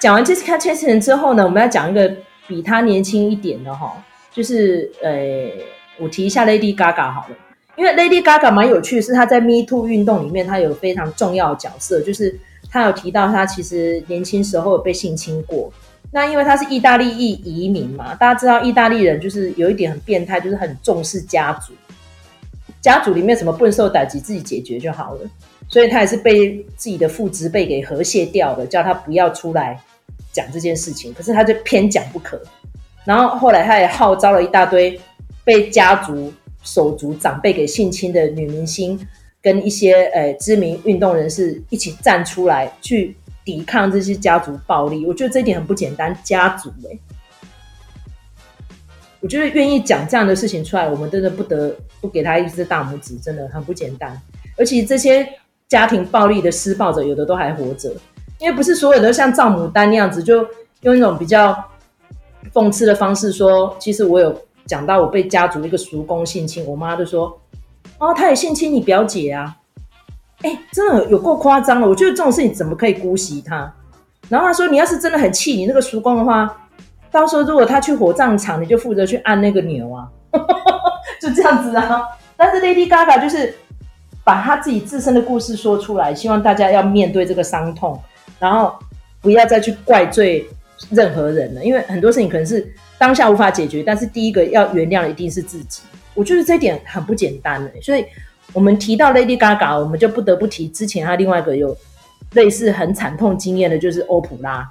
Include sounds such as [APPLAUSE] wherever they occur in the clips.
讲完 Jessica Chastain 之后呢，我们要讲一个比她年轻一点的哈，就是呃，我提一下 Lady Gaga 好了，因为 Lady Gaga 蛮有趣是，她在 Me Too 运动里面，她有非常重要的角色，就是她有提到她其实年轻时候有被性侵过。那因为她是意大利裔移民嘛，大家知道意大利人就是有一点很变态，就是很重视家族，家族里面什么不能受打击，自己解决就好了。所以他也是被自己的父执辈给和谐掉了，叫他不要出来讲这件事情。可是他就偏讲不可。然后后来他也号召了一大堆被家族手足长辈给性侵的女明星，跟一些呃知名运动人士一起站出来去抵抗这些家族暴力。我觉得这一点很不简单，家族哎、我觉得愿意讲这样的事情出来，我们真的不得不给他一只大拇指，真的很不简单。而且这些。家庭暴力的施暴者有的都还活着，因为不是所有的都像赵牡丹那样子，就用一种比较讽刺的方式说，其实我有讲到我被家族一个叔公性侵，我妈就说，哦，他也性侵你表姐啊，哎、真的有够夸张了，我觉得这种事情怎么可以姑息他？然后他说，你要是真的很气你那个叔公的话，到时候如果他去火葬场，你就负责去按那个钮啊，[LAUGHS] 就这样子啊。但是 Lady Gaga 就是。把他自己自身的故事说出来，希望大家要面对这个伤痛，然后不要再去怪罪任何人了。因为很多事情可能是当下无法解决，但是第一个要原谅的一定是自己。我觉得这一点很不简单的。所以我们提到 Lady Gaga，我们就不得不提之前他另外一个有类似很惨痛经验的，就是欧普拉。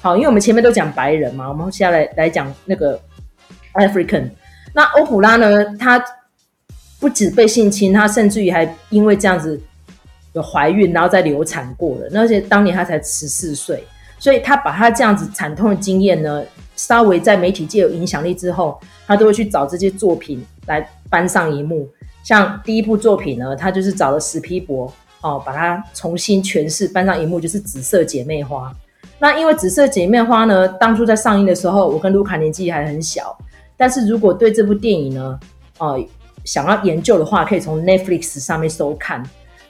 好，因为我们前面都讲白人嘛，我们现在来来讲那个 African。那欧普拉呢，他。不止被性侵，她甚至于还因为这样子有怀孕，然后再流产过了。而且当年她才十四岁，所以她把她这样子惨痛的经验呢，稍微在媒体界有影响力之后，她都会去找这些作品来搬上荧幕。像第一部作品呢，她就是找了史皮博哦，把它重新诠释搬上荧幕，就是《紫色姐妹花》。那因为《紫色姐妹花》呢，当初在上映的时候，我跟卢卡年纪还很小，但是如果对这部电影呢，哦、想要研究的话，可以从 Netflix 上面收看。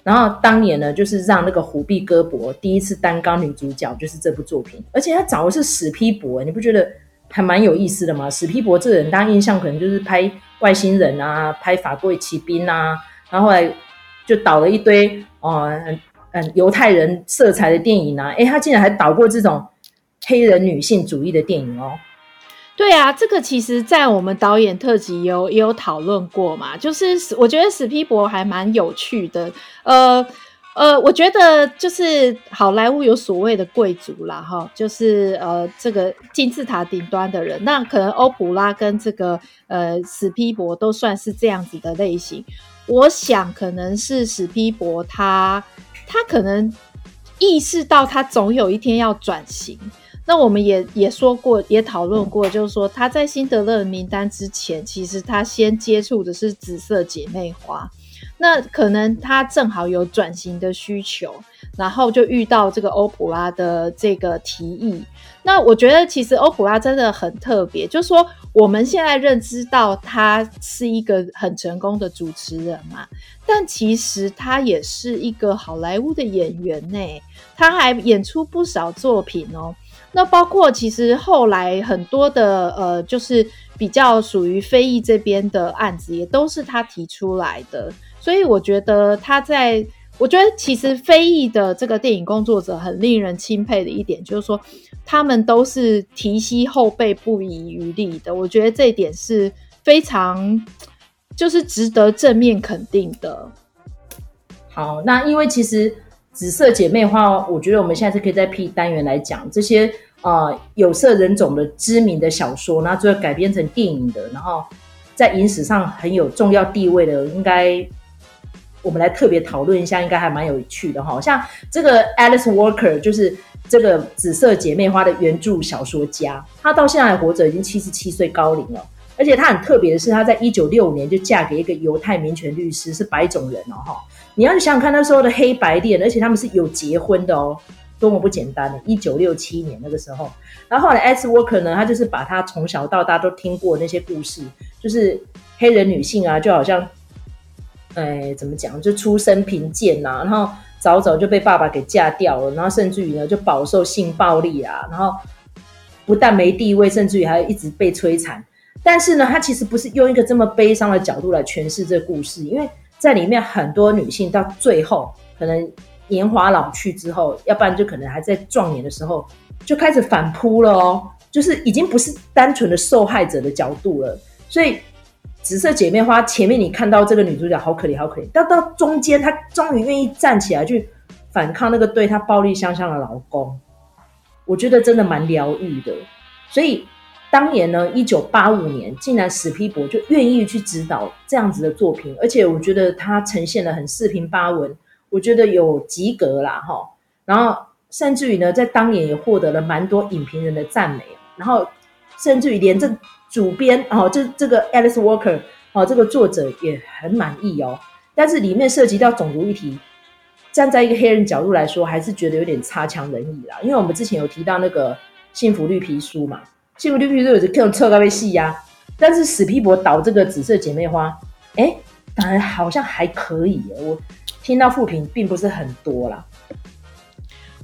然后当年呢，就是让那个虎碧戈博第一次担纲女主角，就是这部作品。而且他找的是史皮博，你不觉得还蛮有意思的吗？史皮博这个人，大家印象可能就是拍外星人啊，拍法柜奇兵啊，然后后来就导了一堆哦，嗯嗯，犹太人色彩的电影啊。诶，他竟然还导过这种黑人女性主义的电影哦。对啊，这个其实，在我们导演特辑有也有讨论过嘛。就是我觉得史皮博还蛮有趣的。呃呃，我觉得就是好莱坞有所谓的贵族啦，哈，就是呃这个金字塔顶端的人。那可能欧普拉跟这个呃史皮博都算是这样子的类型。我想可能是史皮博他他可能意识到他总有一天要转型。那我们也也说过，也讨论过，就是说他在辛德勒的名单之前，其实他先接触的是紫色姐妹花。那可能他正好有转型的需求，然后就遇到这个欧普拉的这个提议。那我觉得其实欧普拉真的很特别，就是说我们现在认知到他是一个很成功的主持人嘛，但其实他也是一个好莱坞的演员呢，他还演出不少作品哦。那包括其实后来很多的呃，就是比较属于非议这边的案子，也都是他提出来的。所以我觉得他在，我觉得其实非议的这个电影工作者很令人钦佩的一点，就是说他们都是提携后辈不遗余力的。我觉得这一点是非常就是值得正面肯定的。好，那因为其实紫色姐妹花哦，我觉得我们现在是可以在 P 单元来讲这些。呃，有色人种的知名的小说，然后最后改编成电影的，然后在影史上很有重要地位的，应该我们来特别讨论一下，应该还蛮有趣的哈。像这个 Alice Walker，就是这个《紫色姐妹花》的原著小说家，她到现在还活着，已经七十七岁高龄了。而且她很特别的是，她在一九六五年就嫁给一个犹太民权律师，是白种人哦哈。你要想想看，那时候的黑白恋，而且他们是有结婚的哦。多么不简单的！一九六七年那个时候，然后后来 Alice Walker 呢，他就是把他从小到大都听过那些故事，就是黑人女性啊，就好像，哎，怎么讲，就出身贫贱呐，然后早早就被爸爸给嫁掉了，然后甚至于呢就饱受性暴力啊，然后不但没地位，甚至于还一直被摧残。但是呢，他其实不是用一个这么悲伤的角度来诠释这个故事，因为在里面很多女性到最后可能年华老去之后，要不然就可能还在壮年的时候就开始反扑了哦，就是已经不是单纯的受害者的角度了。所以《紫色姐妹花》前面你看到这个女主角好可怜，好可怜，到到中间她终于愿意站起来去反抗那个对她暴力相向的老公，我觉得真的蛮疗愈的。所以。当年呢，一九八五年，竟然史皮博就愿意去指导这样子的作品，而且我觉得他呈现的很四平八稳，我觉得有及格啦哈。然后甚至于呢，在当年也获得了蛮多影评人的赞美，然后甚至于连这主编哦，这这个 Alice Walker 哦，这个作者也很满意哦。但是里面涉及到种族议题，站在一个黑人角度来说，还是觉得有点差强人意啦。因为我们之前有提到那个幸福绿皮书嘛。幸福绿皮书有这种特高被戏呀，但是史匹柏导这个紫色姐妹花，哎、欸，当然好像还可以。我听到负评并不是很多啦。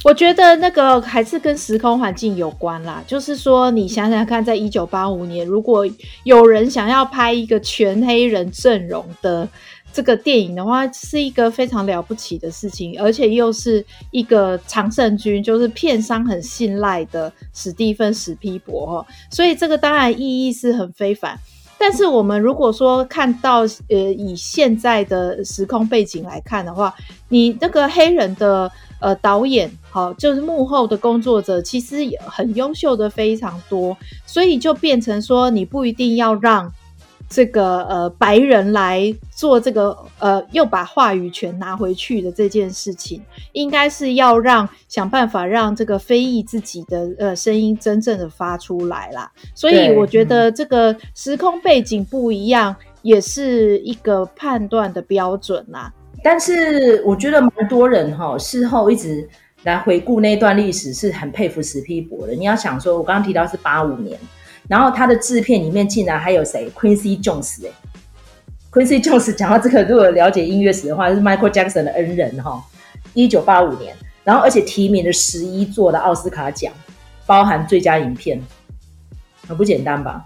我觉得那个还是跟时空环境有关啦。就是说，你想想看，在一九八五年，如果有人想要拍一个全黑人阵容的。这个电影的话是一个非常了不起的事情，而且又是一个常胜军，就是片商很信赖的史蒂芬史匹柏哈，所以这个当然意义是很非凡。但是我们如果说看到呃以现在的时空背景来看的话，你这个黑人的呃导演好，就是幕后的工作者其实也很优秀的非常多，所以就变成说你不一定要让。这个呃，白人来做这个呃，又把话语权拿回去的这件事情，应该是要让想办法让这个非裔自己的呃声音真正的发出来啦。所以我觉得这个时空背景不一样，也是一个判断的标准啦。但是我觉得蛮多人哈、哦，事后一直来回顾那段历史，是很佩服史皮博的。你要想说，我刚刚提到是八五年。然后他的制片里面竟然还有谁？Quincy Jones 哎，Quincy Jones [LAUGHS] 讲到这个，如果了解音乐史的话，是 Michael Jackson 的恩人哈。一九八五年，然后而且提名了十一座的奥斯卡奖，包含最佳影片，很不简单吧？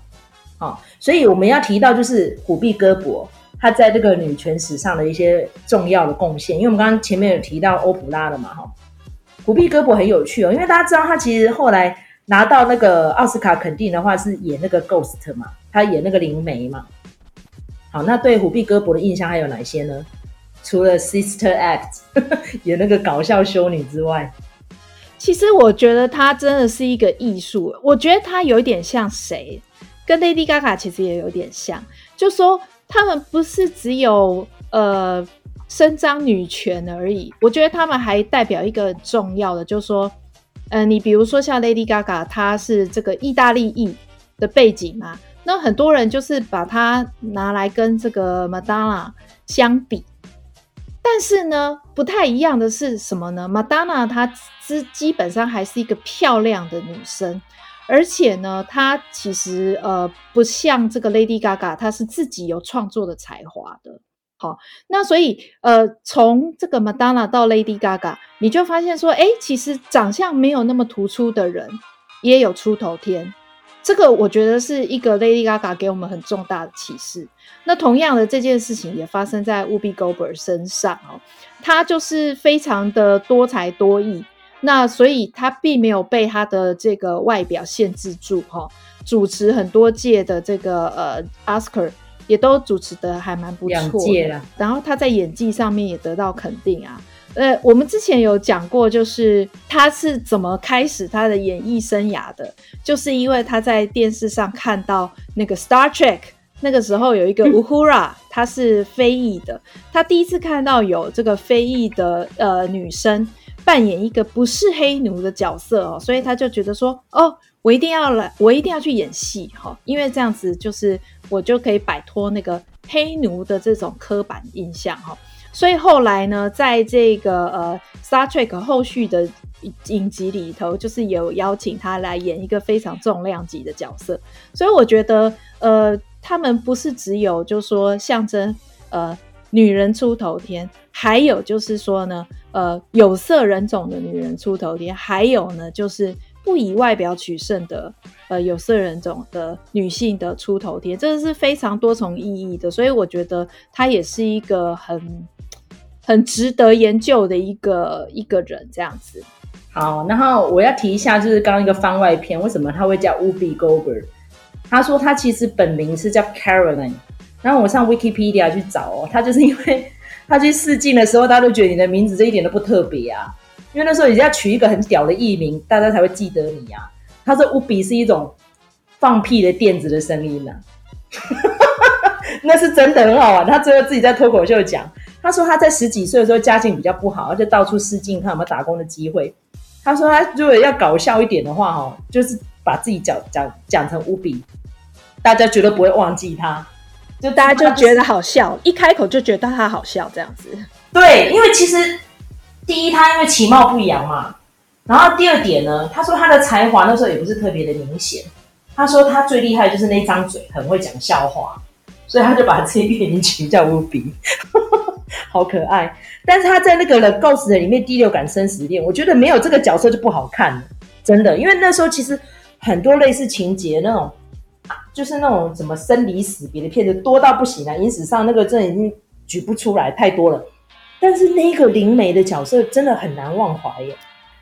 好，所以我们要提到就是虎碧戈伯他在这个女权史上的一些重要的贡献，因为我们刚刚前面有提到欧普拉了嘛哈。虎碧戈伯很有趣哦，因为大家知道他其实后来。拿到那个奥斯卡肯定的话，是演那个 Ghost 嘛，他演那个灵媒嘛。好，那对虎碧戈博的印象还有哪些呢？除了 Sister Act [LAUGHS] 演那个搞笑修女之外，其实我觉得他真的是一个艺术。我觉得他有一点像谁？跟 Lady Gaga 其实也有点像，就说他们不是只有呃伸张女权而已。我觉得他们还代表一个重要的，就是说。呃，你比如说像 Lady Gaga，她是这个意大利裔的背景嘛，那很多人就是把它拿来跟这个 Madonna 相比，但是呢，不太一样的是什么呢？Madonna 她基基本上还是一个漂亮的女生，而且呢，她其实呃不像这个 Lady Gaga，她是自己有创作的才华的。好，那所以呃，从这个 Madonna 到 Lady Gaga，你就发现说，哎，其实长相没有那么突出的人也有出头天。这个我觉得是一个 Lady Gaga 给我们很重大的启示。那同样的这件事情也发生在 Whoopi Goldberg 身上哦，他就是非常的多才多艺。那所以他并没有被他的这个外表限制住哈、哦，主持很多届的这个呃 Oscar。也都主持的还蛮不错的，然后他在演技上面也得到肯定啊。呃，我们之前有讲过，就是他是怎么开始他的演艺生涯的，就是因为他在电视上看到那个 Star Trek，那个时候有一个 [LAUGHS] Uhura，她是非裔的，他第一次看到有这个非裔的呃女生扮演一个不是黑奴的角色哦，所以他就觉得说，哦。我一定要来，我一定要去演戏哈，因为这样子就是我就可以摆脱那个黑奴的这种刻板印象哈。所以后来呢，在这个呃《Star Trek》后续的影集里头，就是有邀请他来演一个非常重量级的角色。所以我觉得呃，他们不是只有就是说象征呃女人出头天，还有就是说呢，呃，有色人种的女人出头天，还有呢，就是不以外表取胜的呃有色人种的女性的出头天，这是非常多重意义的，所以我觉得她也是一个很很值得研究的一个一个人这样子。好，然后我要提一下，就是刚刚一个番外篇，为什么他会叫 Ubi Goldberg？他说他其实本名是叫 Caroline，然后我上 Wikipedia 去找哦，他就是因为他去试镜的时候，大家都觉得你的名字这一点都不特别啊，因为那时候你要取一个很屌的艺名，大家才会记得你啊。他说 Whoopi 是一种放屁的电子的声音呢、啊，[LAUGHS] 那是真的很好玩。他最后自己在脱口秀讲，他说他在十几岁的时候家境比较不好，而且到处试镜看有没有打工的机会。他说：“他如果要搞笑一点的话，哦，就是把自己讲讲讲成乌比，大家绝对不会忘记他，就大家就觉得好笑，一开口就觉得他好笑这样子。对，因为其实第一，他因为其貌不扬嘛，然后第二点呢，他说他的才华那时候也不是特别的明显。他说他最厉害就是那张嘴很会讲笑话，所以他就把这一个名取叫乌比。[LAUGHS] ”好可爱，但是他在那个《Ghost》里面第六感生死恋，我觉得没有这个角色就不好看，真的，因为那时候其实很多类似情节那种，就是那种什么生离死别的片子多到不行啊，影史上那个真的已经举不出来太多了。但是那一个灵媒的角色真的很难忘怀耶。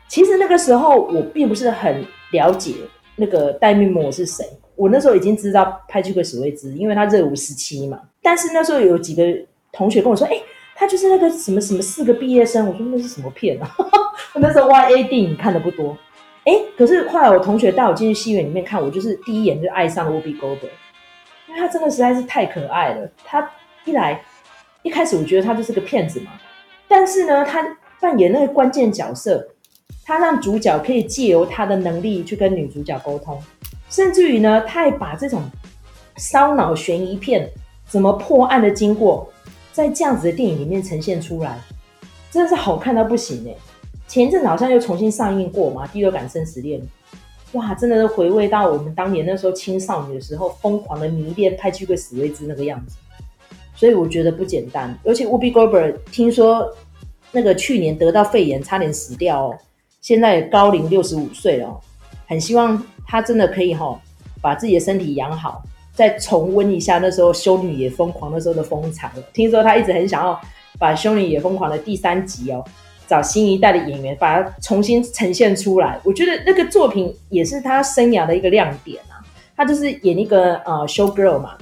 其实那个时候我并不是很了解那个戴密摩是谁，我那时候已经知道派屈克史威兹，因为他热舞时期嘛。但是那时候有几个同学跟我说，哎、他就是那个什么什么四个毕业生，我说那是什么片啊？我 [LAUGHS] 那时候 YA 电影看的不多，哎，可是后来我同学带我进去戏院里面看，我就是第一眼就爱上了 Whoopi Goldberg，因为他真的实在是太可爱了。他一来一开始我觉得他就是个骗子嘛，但是呢，他扮演那个关键角色，他让主角可以借由他的能力去跟女主角沟通，甚至于呢，他还把这种烧脑悬疑片怎么破案的经过。在这样子的电影里面呈现出来，真的是好看到不行哎！前一阵好像又重新上映过嘛，《第六感生死恋》哇，真的是回味到我们当年那时候青少女的时候，疯狂的迷恋派屈克史威兹那个样子，所以我觉得不简单。而且 Whoopi g o b e r 听说那个去年得到肺炎，差点死掉哦，现在高龄六十五岁了，很希望他真的可以哈，把自己的身体养好。再重温一下那时候《修女也疯狂》那时候的风采。听说他一直很想要把《修女也疯狂》的第三集哦，找新一代的演员把它重新呈现出来。我觉得那个作品也是他生涯的一个亮点啊。他就是演一个呃 show girl 嘛，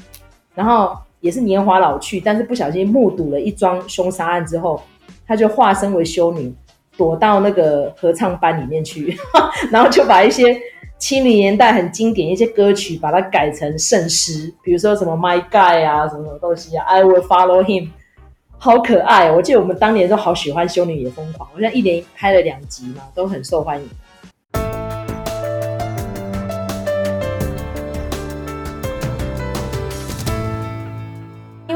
然后也是年华老去，但是不小心目睹了一桩凶杀案之后，他就化身为修女，躲到那个合唱班里面去，[LAUGHS] 然后就把一些。七零年代很经典一些歌曲，把它改成圣诗，比如说什么 My Guy 啊，什么什么东西啊，I Will Follow Him，好可爱哦！我记得我们当年都好喜欢《修女也疯狂》，好像一连拍了两集嘛，都很受欢迎。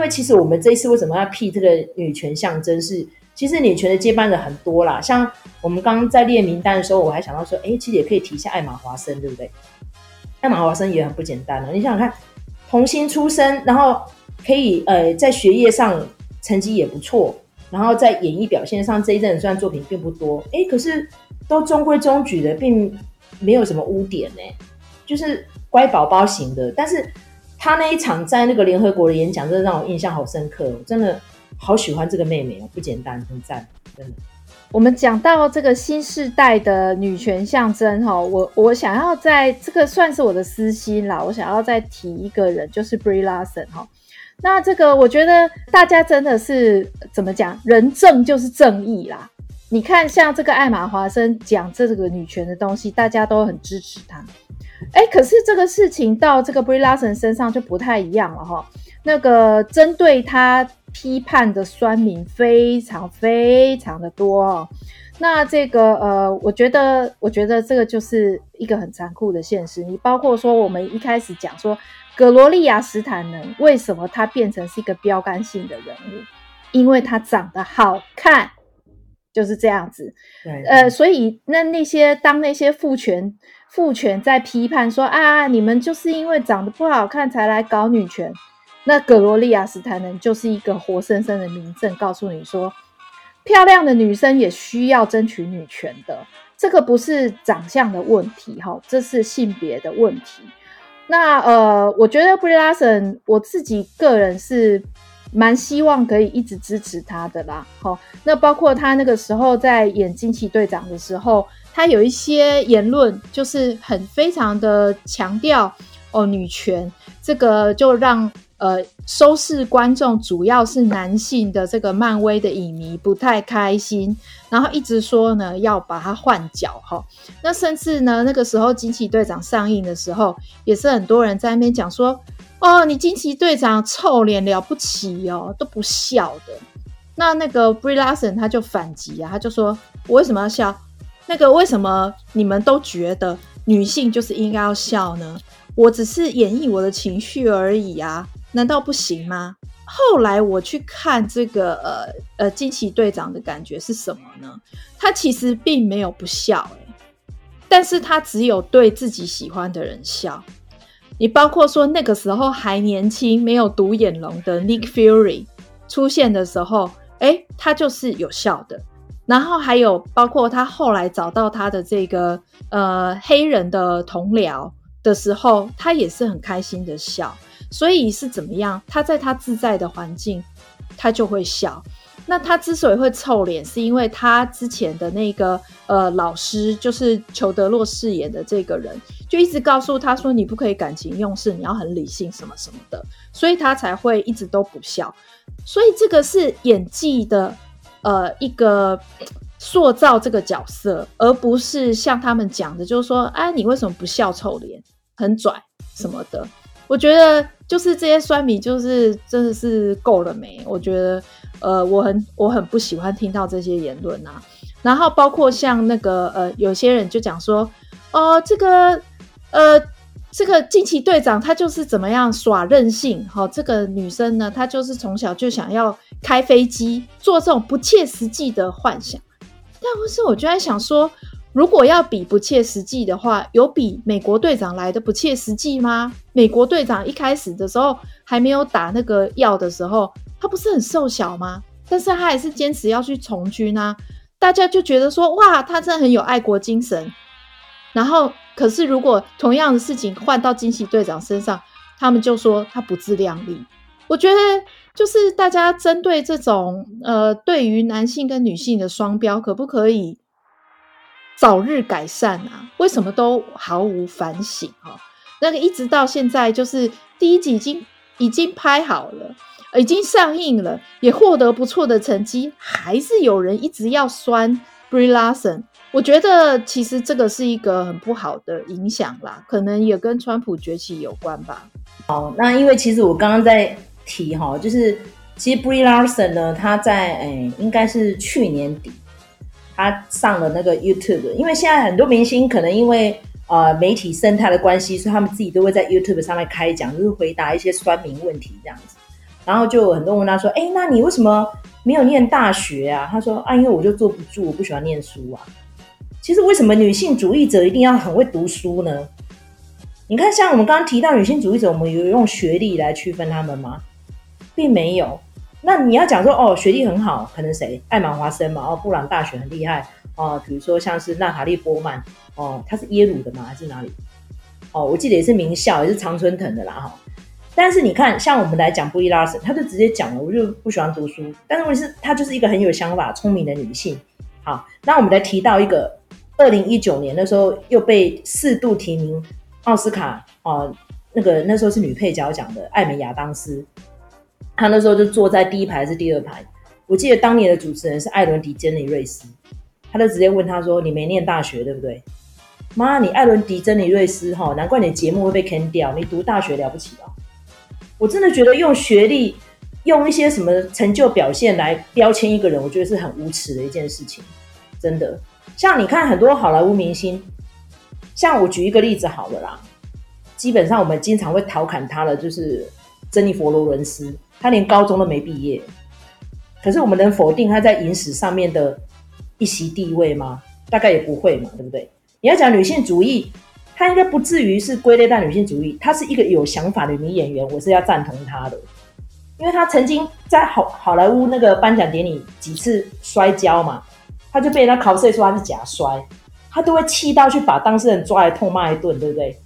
为其实我们这一次为什么要辟这个女权象征是？其实女权的接班人很多啦，像我们刚刚在列名单的时候，我还想到说，哎，其实也可以提一下艾玛华森，对不对？艾玛华森也很不简单了。你想想看，童星出身，然后可以呃在学业上成绩也不错，然后在演艺表现上这一阵虽然作品并不多，哎，可是都中规中矩的，并没有什么污点呢，就是乖宝宝型的。但是他那一场在那个联合国的演讲，真的让我印象好深刻，我真的。好喜欢这个妹妹哦，不简单，很赞，真的。我们讲到这个新世代的女权象征哈，我我想要在这个算是我的私心啦，我想要再提一个人，就是 Brie Larson 哈。那这个我觉得大家真的是怎么讲，人正就是正义啦。你看像这个艾玛华森讲这个女权的东西，大家都很支持她。哎，可是这个事情到这个 Brie Larson 身上就不太一样了哈。那个针对他。批判的酸民非常非常的多哦，那这个呃，我觉得，我觉得这个就是一个很残酷的现实。你包括说，我们一开始讲说，葛罗利亚·斯坦能为什么他变成是一个标杆性的人物？因为他长得好看，就是这样子。对，呃，所以那那些当那些父权父权在批判说啊，你们就是因为长得不好看才来搞女权。那格罗利亚·斯坦能就是一个活生生的明证，告诉你说，漂亮的女生也需要争取女权的。这个不是长相的问题，哈，这是性别的问题。那呃，我觉得 Brie Larson，我自己个人是蛮希望可以一直支持他的啦。好，那包括他那个时候在演惊奇队长的时候，他有一些言论就是很非常的强调哦女权，这个就让。呃，收视观众主要是男性的这个漫威的影迷不太开心，然后一直说呢要把它换角哈。那甚至呢，那个时候惊奇队长上映的时候，也是很多人在那边讲说，哦，你惊奇队长臭脸了不起哦，都不笑的。那那个 Brie Larson 他就反击啊，他就说，我为什么要笑？那个为什么你们都觉得女性就是应该要笑呢？我只是演绎我的情绪而已啊。难道不行吗？后来我去看这个呃呃惊奇队长的感觉是什么呢？他其实并没有不笑，欸，但是他只有对自己喜欢的人笑。你包括说那个时候还年轻、没有独眼龙的 Nick Fury 出现的时候，诶，他就是有笑的。然后还有包括他后来找到他的这个呃黑人的同僚的时候，他也是很开心的笑。所以是怎么样？他在他自在的环境，他就会笑。那他之所以会臭脸，是因为他之前的那个呃老师，就是裘德洛饰演的这个人，就一直告诉他说：“你不可以感情用事，你要很理性，什么什么的。”所以他才会一直都不笑。所以这个是演技的呃一个塑造这个角色，而不是像他们讲的，就是说：“哎，你为什么不笑？臭脸，很拽什么的。”我觉得就是这些酸米，就是真的是够了没？我觉得，呃，我很我很不喜欢听到这些言论啊。然后包括像那个呃，有些人就讲说，哦，这个呃，这个惊奇队长他就是怎么样耍任性，好、这个女生呢，她就是从小就想要开飞机，做这种不切实际的幻想。但不是，我就在想说。如果要比不切实际的话，有比美国队长来的不切实际吗？美国队长一开始的时候还没有打那个药的时候，他不是很瘦小吗？但是他还是坚持要去从军啊！大家就觉得说，哇，他真的很有爱国精神。然后，可是如果同样的事情换到惊奇队长身上，他们就说他不自量力。我觉得就是大家针对这种呃，对于男性跟女性的双标，可不可以？早日改善啊！为什么都毫无反省啊？那个一直到现在，就是第一集已经已经拍好了，已经上映了，也获得不错的成绩，还是有人一直要酸 Brie Larson。我觉得其实这个是一个很不好的影响啦，可能也跟川普崛起有关吧。好，那因为其实我刚刚在提哈，就是其实 Brie Larson 呢，他在诶应该是去年底。他上了那个 YouTube，因为现在很多明星可能因为呃媒体生态的关系，所以他们自己都会在 YouTube 上面开讲，就是回答一些酸民问题这样子。然后就有很多人问他说：“哎，那你为什么没有念大学啊？”他说：“啊，因为我就坐不住，我不喜欢念书啊。”其实为什么女性主义者一定要很会读书呢？你看，像我们刚刚提到女性主义者，我们有用学历来区分他们吗？并没有。那你要讲说哦，学历很好，可能谁？艾玛华森嘛，哦，布朗大学很厉害哦。比如说像是娜塔莉波曼哦，她是耶鲁的吗？还是哪里？哦，我记得也是名校，也是常春藤的啦哈。但是你看，像我们来讲布丽拉森，她就直接讲了，我就不喜欢读书。但是问题是，她就是一个很有想法、聪明的女性。好，那我们来提到一个，二零一九年的时候又被四度提名奥斯卡哦，那个那时候是女配角奖的艾美亚当斯。他那时候就坐在第一排还是第二排？我记得当年的主持人是艾伦迪·珍妮瑞斯，他就直接问他说：“你没念大学对不对？”妈，你艾伦迪·珍妮瑞斯哈，难怪你节目会被坑掉。你读大学了不起哦！我真的觉得用学历、用一些什么成就表现来标签一个人，我觉得是很无耻的一件事情。真的，像你看很多好莱坞明星，像我举一个例子好了啦，基本上我们经常会调侃他的就是珍妮佛·罗伦斯。他连高中都没毕业，可是我们能否定他在影史上面的一席地位吗？大概也不会嘛，对不对？你要讲女性主义，她应该不至于是归类在女性主义，她是一个有想法的女演员，我是要赞同她的，因为她曾经在好好莱坞那个颁奖典礼几次摔跤嘛，她就被人家考试说她是假摔，她都会气到去把当事人抓来痛骂一顿，对不对？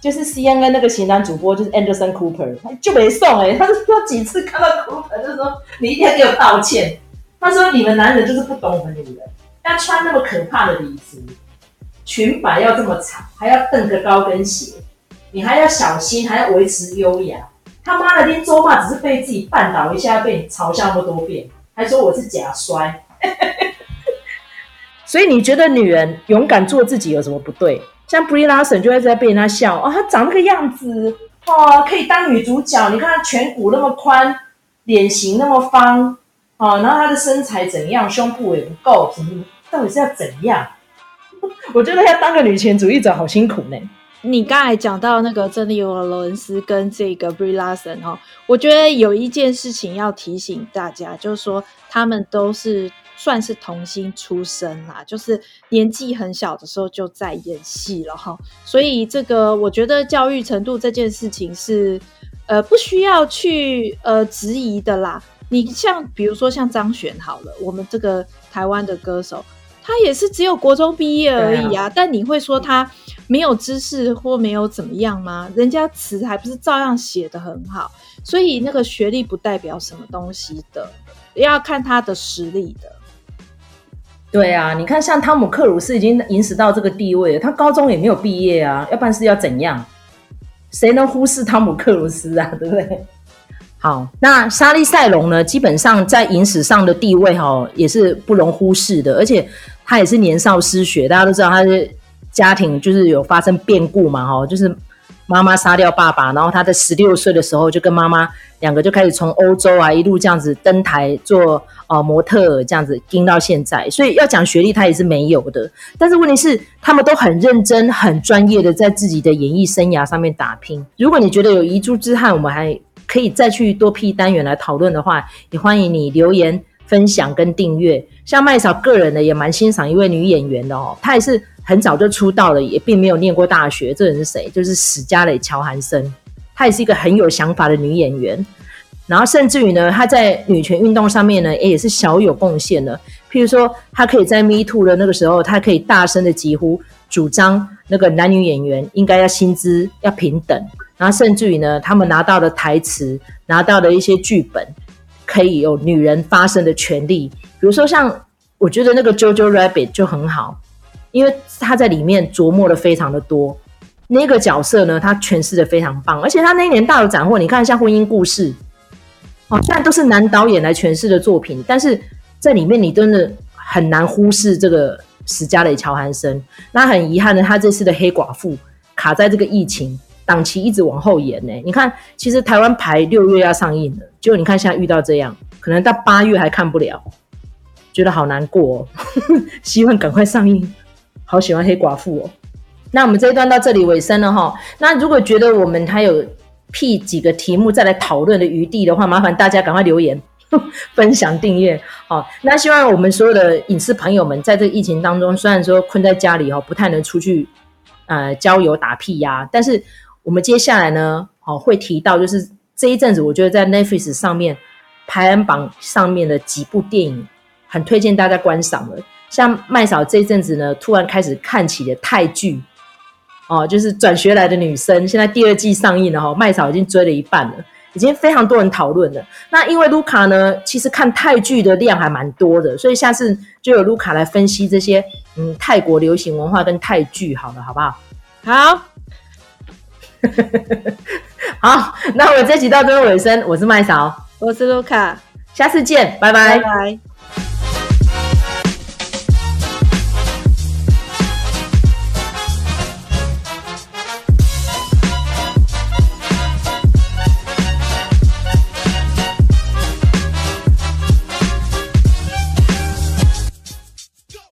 就是 CNN 那个型男主播，就是 Anderson Cooper，他就没送哎、欸，他是说几次看到 Cooper 就说你一定要给我道歉。他说你们男人就是不懂我们女人，要穿那么可怕的礼服，裙摆要这么长，还要蹬个高跟鞋，你还要小心，还要维持优雅。他妈的，连周妈只是被自己绊倒一下，被你嘲笑那么多遍，还说我是假摔。[LAUGHS] 所以你觉得女人勇敢做自己有什么不对？像 Brie Larson 就会在被人家笑哦，她长那个样子哦，可以当女主角。你看她颧骨那么宽，脸型那么方哦，然后她的身材怎样，胸部也不够，什么到底是要怎样？[LAUGHS] 我觉得要当个女权主义者好辛苦呢。你刚才讲到那个珍妮罗伦斯跟这个 Brie Larson 哈，我觉得有一件事情要提醒大家，就是说他们都是。算是童星出身啦，就是年纪很小的时候就在演戏了哈，所以这个我觉得教育程度这件事情是呃不需要去呃质疑的啦。你像比如说像张悬好了，我们这个台湾的歌手，他也是只有国中毕业而已啊，啊但你会说他没有知识或没有怎么样吗？人家词还不是照样写的很好，所以那个学历不代表什么东西的，要看他的实力的。对啊，你看，像汤姆克鲁斯已经引使到这个地位了，他高中也没有毕业啊，要不然是要怎样？谁能忽视汤姆克鲁斯啊？对不对？好，那莎莉赛隆呢？基本上在影史上的地位哈、哦，也是不容忽视的，而且他也是年少失学，大家都知道他的家庭就是有发生变故嘛，哈，就是。妈妈杀掉爸爸，然后他在十六岁的时候就跟妈妈两个就开始从欧洲啊一路这样子登台做呃模特这样子盯到现在，所以要讲学历他也是没有的。但是问题是他们都很认真、很专业的在自己的演艺生涯上面打拼。如果你觉得有遗珠之憾，我们还可以再去多批单元来讨论的话，也欢迎你留言分享跟订阅。像麦嫂个人呢也蛮欣赏一位女演员的哦，她也是。很早就出道了，也并没有念过大学。这人是谁？就是史嘉蕾·乔韩森，她也是一个很有想法的女演员。然后甚至于呢，她在女权运动上面呢，也是小有贡献的。譬如说，她可以在 Me Too 的那个时候，她可以大声的疾呼，主张那个男女演员应该要薪资要平等。然后甚至于呢，他们拿到的台词，拿到的一些剧本，可以有女人发声的权利。比如说，像我觉得那个 Jojo Rabbit 就很好。因为他在里面琢磨的非常的多，那个角色呢，他诠释的非常棒，而且他那一年大有斩获。你看像《婚姻故事》，哦，虽然都是男导演来诠释的作品，但是在里面你真的很难忽视这个史嘉蕾·乔韩森。那很遗憾的，他这次的黑寡妇卡在这个疫情档期一直往后延呢。你看，其实台湾排六月要上映了，结果你看现在遇到这样，可能到八月还看不了，觉得好难过哦。[LAUGHS] 希望赶快上映。好喜欢黑寡妇哦，那我们这一段到这里尾声了哈。那如果觉得我们还有辟几个题目再来讨论的余地的话，麻烦大家赶快留言、[LAUGHS] 分享、订阅。好，那希望我们所有的影视朋友们，在这个疫情当中，虽然说困在家里哈，不太能出去呃郊游打屁呀，但是我们接下来呢，好会提到就是这一阵子，我觉得在 Netflix 上面排行榜上面的几部电影，很推荐大家观赏的。像麦嫂这一阵子呢，突然开始看起了泰剧，哦，就是转学来的女生，现在第二季上映了哈，麦嫂已经追了一半了，已经非常多人讨论了。那因为卢卡呢，其实看泰剧的量还蛮多的，所以下次就有卢卡来分析这些嗯泰国流行文化跟泰剧，好了，好不好？好，[LAUGHS] 好，那我们这集到最后尾声，我是麦嫂，我是卢卡，下次见，拜拜。拜拜。